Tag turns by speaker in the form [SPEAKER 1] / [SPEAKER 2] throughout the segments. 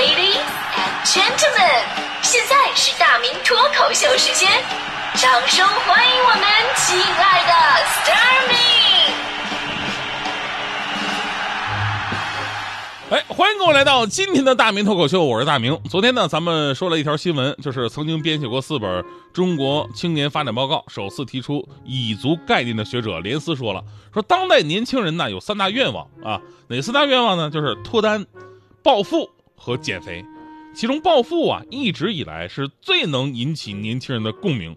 [SPEAKER 1] Ladies and gentlemen，现在是大明脱口秀时间，掌声欢迎我们亲爱的 s t a r m y
[SPEAKER 2] 哎，欢迎各位来到今天的大明脱口秀，我是大明。昨天呢，咱们说了一条新闻，就是曾经编写过四本《中国青年发展报告》，首次提出蚁族概念的学者连思说了，说当代年轻人呢有三大愿望啊，哪四大愿望呢？就是脱单、暴富和减肥。其中暴富啊，一直以来是最能引起年轻人的共鸣。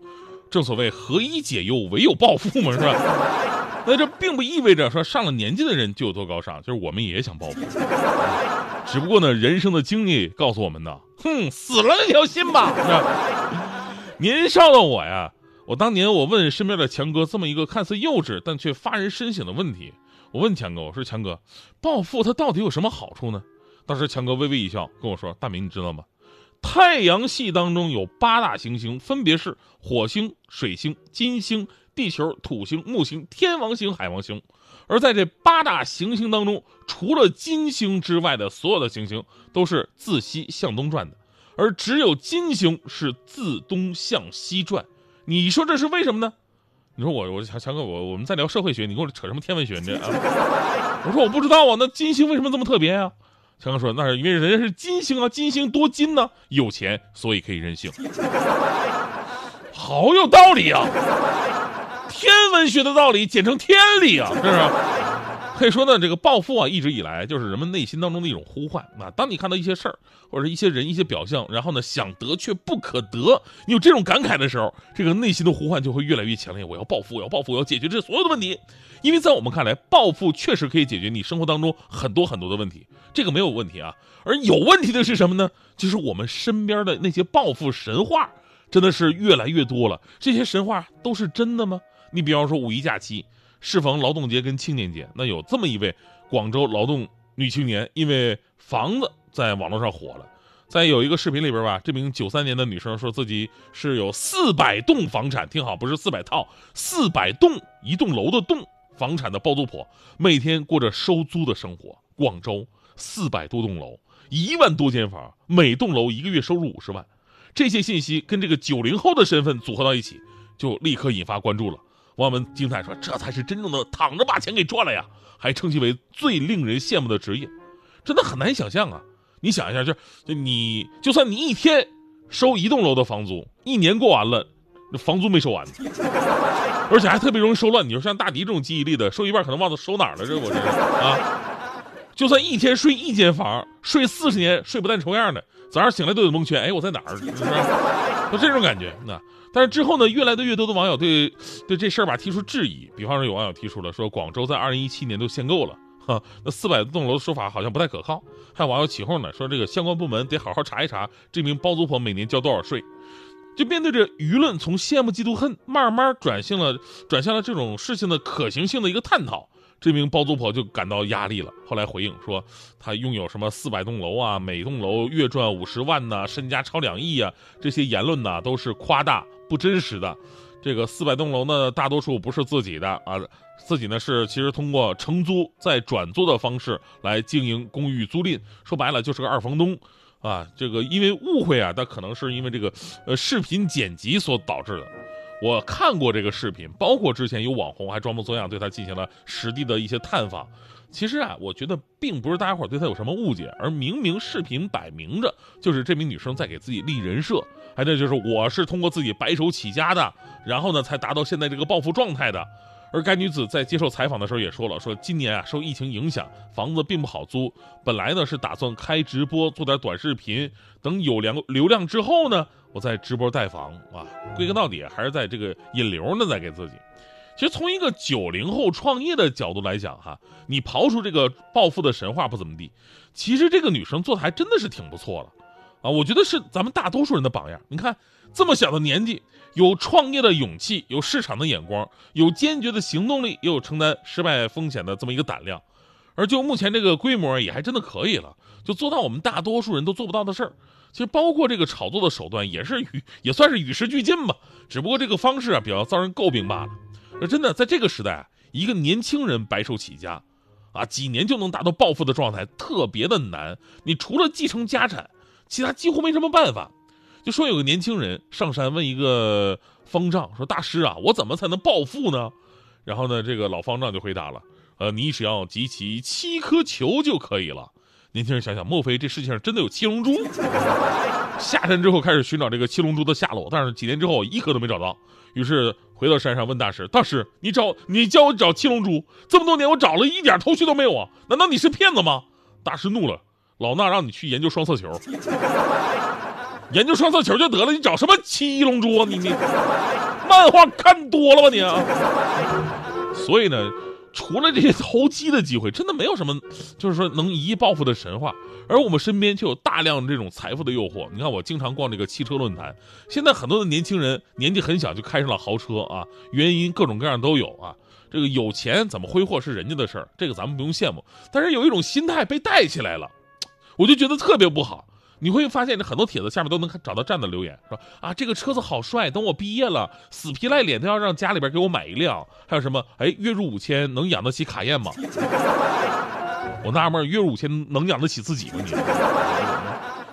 [SPEAKER 2] 正所谓何以解忧，唯有暴富嘛，是吧？那这并不意味着说上了年纪的人就有多高尚，就是我们也想暴富。只不过呢，人生的经历告诉我们呢，哼，死了那条心吧。是吧 年少的我呀，我当年我问身边的强哥这么一个看似幼稚但却发人深省的问题，我问强哥，我说强哥，暴富它到底有什么好处呢？当时强哥微微一笑，跟我说：“大明，你知道吗？太阳系当中有八大行星，分别是火星、水星、金星、地球、土星、木星、天王星、海王星。而在这八大行星当中，除了金星之外的所有的行星都是自西向东转的，而只有金星是自东向西转。你说这是为什么呢？你说我我强强哥我我们在聊社会学，你跟我扯什么天文学呢？啊？我说我不知道啊，那金星为什么这么特别啊？强哥说：“那是因为人家是金星啊，金星多金呢，有钱，所以可以任性。好有道理啊！天文学的道理简称天理啊，是不是？可以说呢，这个暴富啊，一直以来就是人们内心当中的一种呼唤啊。当你看到一些事儿或者一些人、一些表象，然后呢想得却不可得，你有这种感慨的时候，这个内心的呼唤就会越来越强烈。我要暴富，我要暴富，我要解决这所有的问题。因为在我们看来，暴富确实可以解决你生活当中很多很多的问题，这个没有问题啊。而有问题的是什么呢？就是我们身边的那些暴富神话，真的是越来越多了。这些神话都是真的吗？你比方说五一假期，适逢劳动节跟青年节，那有这么一位广州劳动女青年，因为房子在网络上火了。在有一个视频里边吧，这名九三年的女生说自己是有四百栋房产，听好，不是四百套，四百栋一栋楼的栋房产的包租婆，每天过着收租的生活。广州四百多栋楼，一万多间房，每栋楼一个月收入五十万。这些信息跟这个九零后的身份组合到一起，就立刻引发关注了。网友们惊叹说：“这才是真正的躺着把钱给赚了呀！”还称其为最令人羡慕的职业，真的很难想象啊！你想一下，就就你就算你一天收一栋楼的房租，一年过完了，那房租没收完，而且还特别容易收乱。你说像大迪这种记忆力的，收一半可能忘了收哪儿了，这我这是啊！就算一天睡一间房，睡四十年睡不带重样的，早上醒来都得蒙圈。哎，我在哪儿？是不是？就这种感觉。那但是之后呢，越来的越多的网友对对这事儿吧提出质疑。比方说，有网友提出了说，广州在二零一七年都限购了，哈，那四百栋楼的说法好像不太可靠。还有网友起哄呢，说这个相关部门得好好查一查这名包租婆每年交多少税。就面对着舆论从羡慕嫉妒恨慢慢转向了转向了这种事情的可行性的一个探讨。这名包租婆就感到压力了。后来回应说，她拥有什么四百栋楼啊，每栋楼月赚五十万呐，身家超两亿啊，这些言论呢都是夸大不真实的。这个四百栋楼呢，大多数不是自己的啊，自己呢是其实通过承租再转租的方式来经营公寓租赁，说白了就是个二房东啊。这个因为误会啊，他可能是因为这个呃视频剪辑所导致的。我看过这个视频，包括之前有网红还装模作样对他进行了实地的一些探访。其实啊，我觉得并不是大家伙对他有什么误解，而明明视频摆明着就是这名女生在给自己立人设，还有就是我是通过自己白手起家的，然后呢才达到现在这个暴富状态的。而该女子在接受采访的时候也说了，说今年啊受疫情影响，房子并不好租。本来呢是打算开直播做点短视频，等有量流量之后呢，我再直播带房啊。归根到底还是在这个引流呢，在给自己。其实从一个九零后创业的角度来讲，哈，你刨出这个暴富的神话不怎么地，其实这个女生做的还真的是挺不错的。啊，我觉得是咱们大多数人的榜样。你看，这么小的年纪，有创业的勇气，有市场的眼光，有坚决的行动力，也有承担失败风险的这么一个胆量。而就目前这个规模，也还真的可以了，就做到我们大多数人都做不到的事儿。其实，包括这个炒作的手段，也是与也算是与时俱进吧。只不过这个方式啊，比较遭人诟病罢了。而真的，在这个时代，一个年轻人白手起家，啊，几年就能达到暴富的状态，特别的难。你除了继承家产，其他几乎没什么办法。就说有个年轻人上山问一个方丈说：“大师啊，我怎么才能暴富呢？”然后呢，这个老方丈就回答了：“呃，你只要集齐七颗球就可以了。”年轻人想想，莫非这世界上真的有七龙珠？下山之后开始寻找这个七龙珠的下落，但是几年之后一颗都没找到。于是回到山上问大师：“大师，你找你教我找七龙珠，这么多年我找了一点头绪都没有啊？难道你是骗子吗？”大师怒了：“老衲让你去研究双色球。”研究双色球就得了，你找什么七龙珠啊？你你漫画看多了吧你？所以呢，除了这些投机的机会，真的没有什么，就是说能一夜暴富的神话。而我们身边却有大量这种财富的诱惑。你看，我经常逛这个汽车论坛，现在很多的年轻人年纪很小就开上了豪车啊，原因各种各样都有啊。这个有钱怎么挥霍是人家的事儿，这个咱们不用羡慕。但是有一种心态被带起来了，我就觉得特别不好。你会发现，这很多帖子下面都能找到这样的留言，说啊，这个车子好帅，等我毕业了，死皮赖脸都要让家里边给我买一辆。还有什么？哎，月入五千能养得起卡宴吗？我纳闷，月入五千能养得起自己吗？你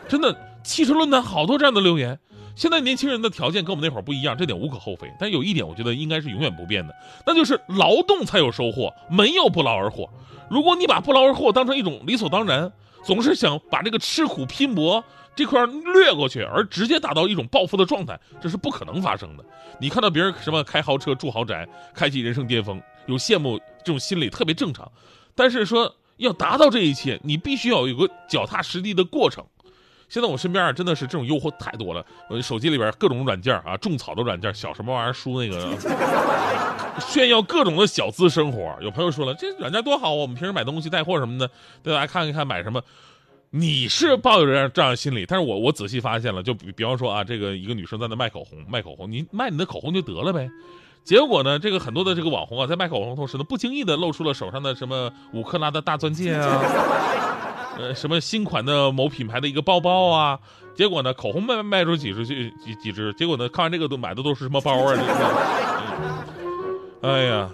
[SPEAKER 2] 真的，汽车论坛好多这样的留言。现在年轻人的条件跟我们那会儿不一样，这点无可厚非。但有一点，我觉得应该是永远不变的，那就是劳动才有收获，没有不劳而获。如果你把不劳而获当成一种理所当然，总是想把这个吃苦拼搏这块略过去，而直接达到一种暴富的状态，这是不可能发生的。你看到别人什么开豪车、住豪宅、开启人生巅峰，有羡慕这种心理特别正常。但是说要达到这一切，你必须要有个脚踏实地的过程。现在我身边啊，真的是这种诱惑太多了。我手机里边各种软件啊，种草的软件，小什么玩意儿输那个，炫耀各种的小资生活。有朋友说了，这软件多好啊，我们平时买东西带货什么的，大家看一看买什么。你是抱有这样这样心理，但是我我仔细发现了，就比比方说啊，这个一个女生在那卖口红，卖口红，你卖你的口红就得了呗。结果呢，这个很多的这个网红啊，在卖口红同时呢，不经意的露出了手上的什么五克拉的大钻戒啊。呃，什么新款的某品牌的一个包包啊？结果呢，口红卖卖出几十几几几支，结果呢，看完这个都买的都是什么包啊？哎呀，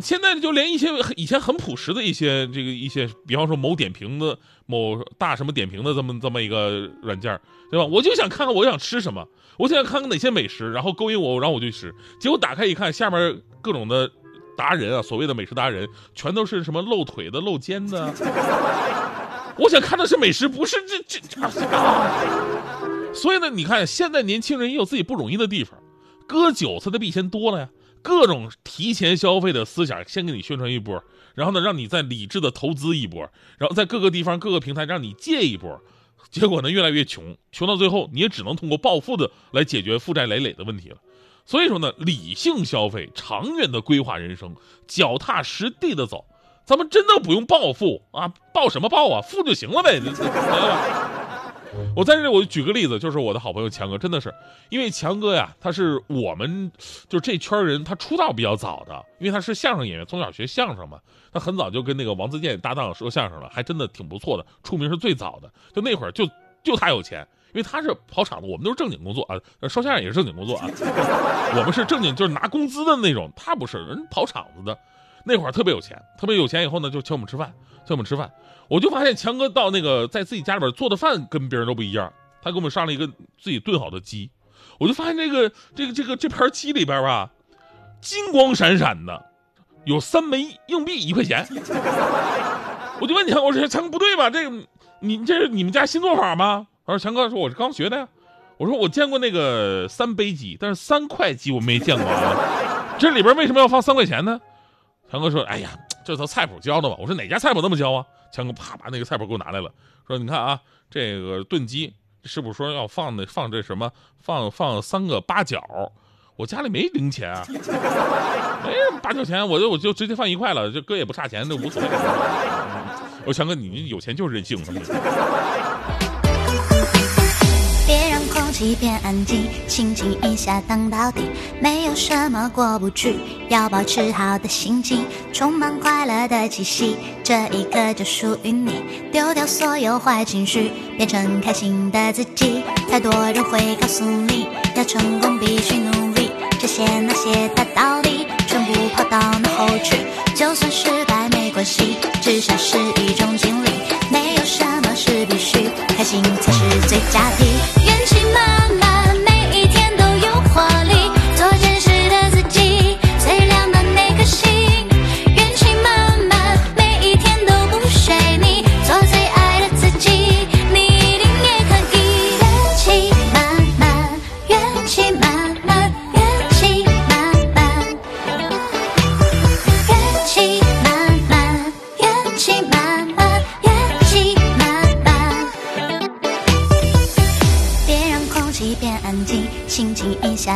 [SPEAKER 2] 现在就连一些以前很朴实的一些这个一些，比方说某点评的某大什么点评的这么这么一个软件，对吧？我就想看看我想吃什么，我想看看哪些美食，然后勾引我，然后我就吃。结果打开一看，下面各种的达人啊，所谓的美食达人，全都是什么露腿的、露肩的。我想看的是美食，不是这这啊！所以呢，你看现在年轻人也有自己不容易的地方，割韭菜的比以前多了呀。各种提前消费的思想，先给你宣传一波，然后呢，让你再理智的投资一波，然后在各个地方、各个平台让你借一波，结果呢，越来越穷，穷到最后，你也只能通过暴富的来解决负债累累的问题了。所以说呢，理性消费，长远的规划人生，脚踏实地的走。咱们真的不用暴富啊，暴什么暴啊，富就行了呗。我在这里，我就举个例子，就是我的好朋友强哥，真的是，因为强哥呀，他是我们就这圈人，他出道比较早的，因为他是相声演员，从小学相声嘛，他很早就跟那个王自健搭档说相声了，还真的挺不错的，出名是最早的。就那会儿，就就他有钱，因为他是跑场子，我们都是正经工作啊，说相声也是正经工作啊，我们是正经就是拿工资的那种，他不是人跑场子的。那会儿特别有钱，特别有钱以后呢，就请我们吃饭，请我们吃饭。我就发现强哥到那个在自己家里边做的饭跟别人都不一样。他给我们上了一个自己炖好的鸡，我就发现这个这个这个这盘鸡里边吧，金光闪闪的，有三枚硬币一块钱。我就问强，我说强哥不对吧？这个你这是你们家新做法吗？他说强哥说我是刚学的呀。我说我见过那个三杯鸡，但是三块鸡我没见过啊。这里边为什么要放三块钱呢？强哥说：“哎呀，这他菜谱教的吧？”我说：“哪家菜谱那么教啊？”强哥啪把那个菜谱给我拿来了，说：“你看啊，这个炖鸡师傅说要放那放这什么，放放三个八角。我家里没零钱啊，没八角钱，我就我就直接放一块了，这哥也不差钱，这无所谓。我强哥，你有钱就是任性。”
[SPEAKER 3] 气变安静，轻轻一下荡到底，没有什么过不去，要保持好的心情，充满快乐的气息，这一刻就属于你，丢掉所有坏情绪，变成开心的自己。太多人会告诉你要成功必须努力，这些那些大道理全部抛到脑后去，就算失败没关系。至少是一种经历。没有什么是必须，开心才是最佳的。元气满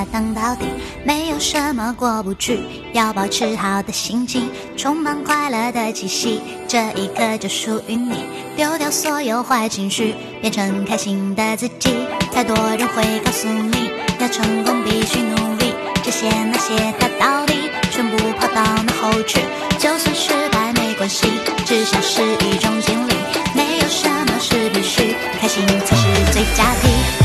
[SPEAKER 3] 情一下荡到底，没有什么过不去，要保持好的心情，充满快乐的气息，这一刻就属于你。丢掉所有坏情绪，变成开心的自己。太多人会告诉你，要成功必须努力，这些那些大道理，全部抛到脑后去。就算失败没关系，至少是一种经历。没有什么是必须，开心才是最佳题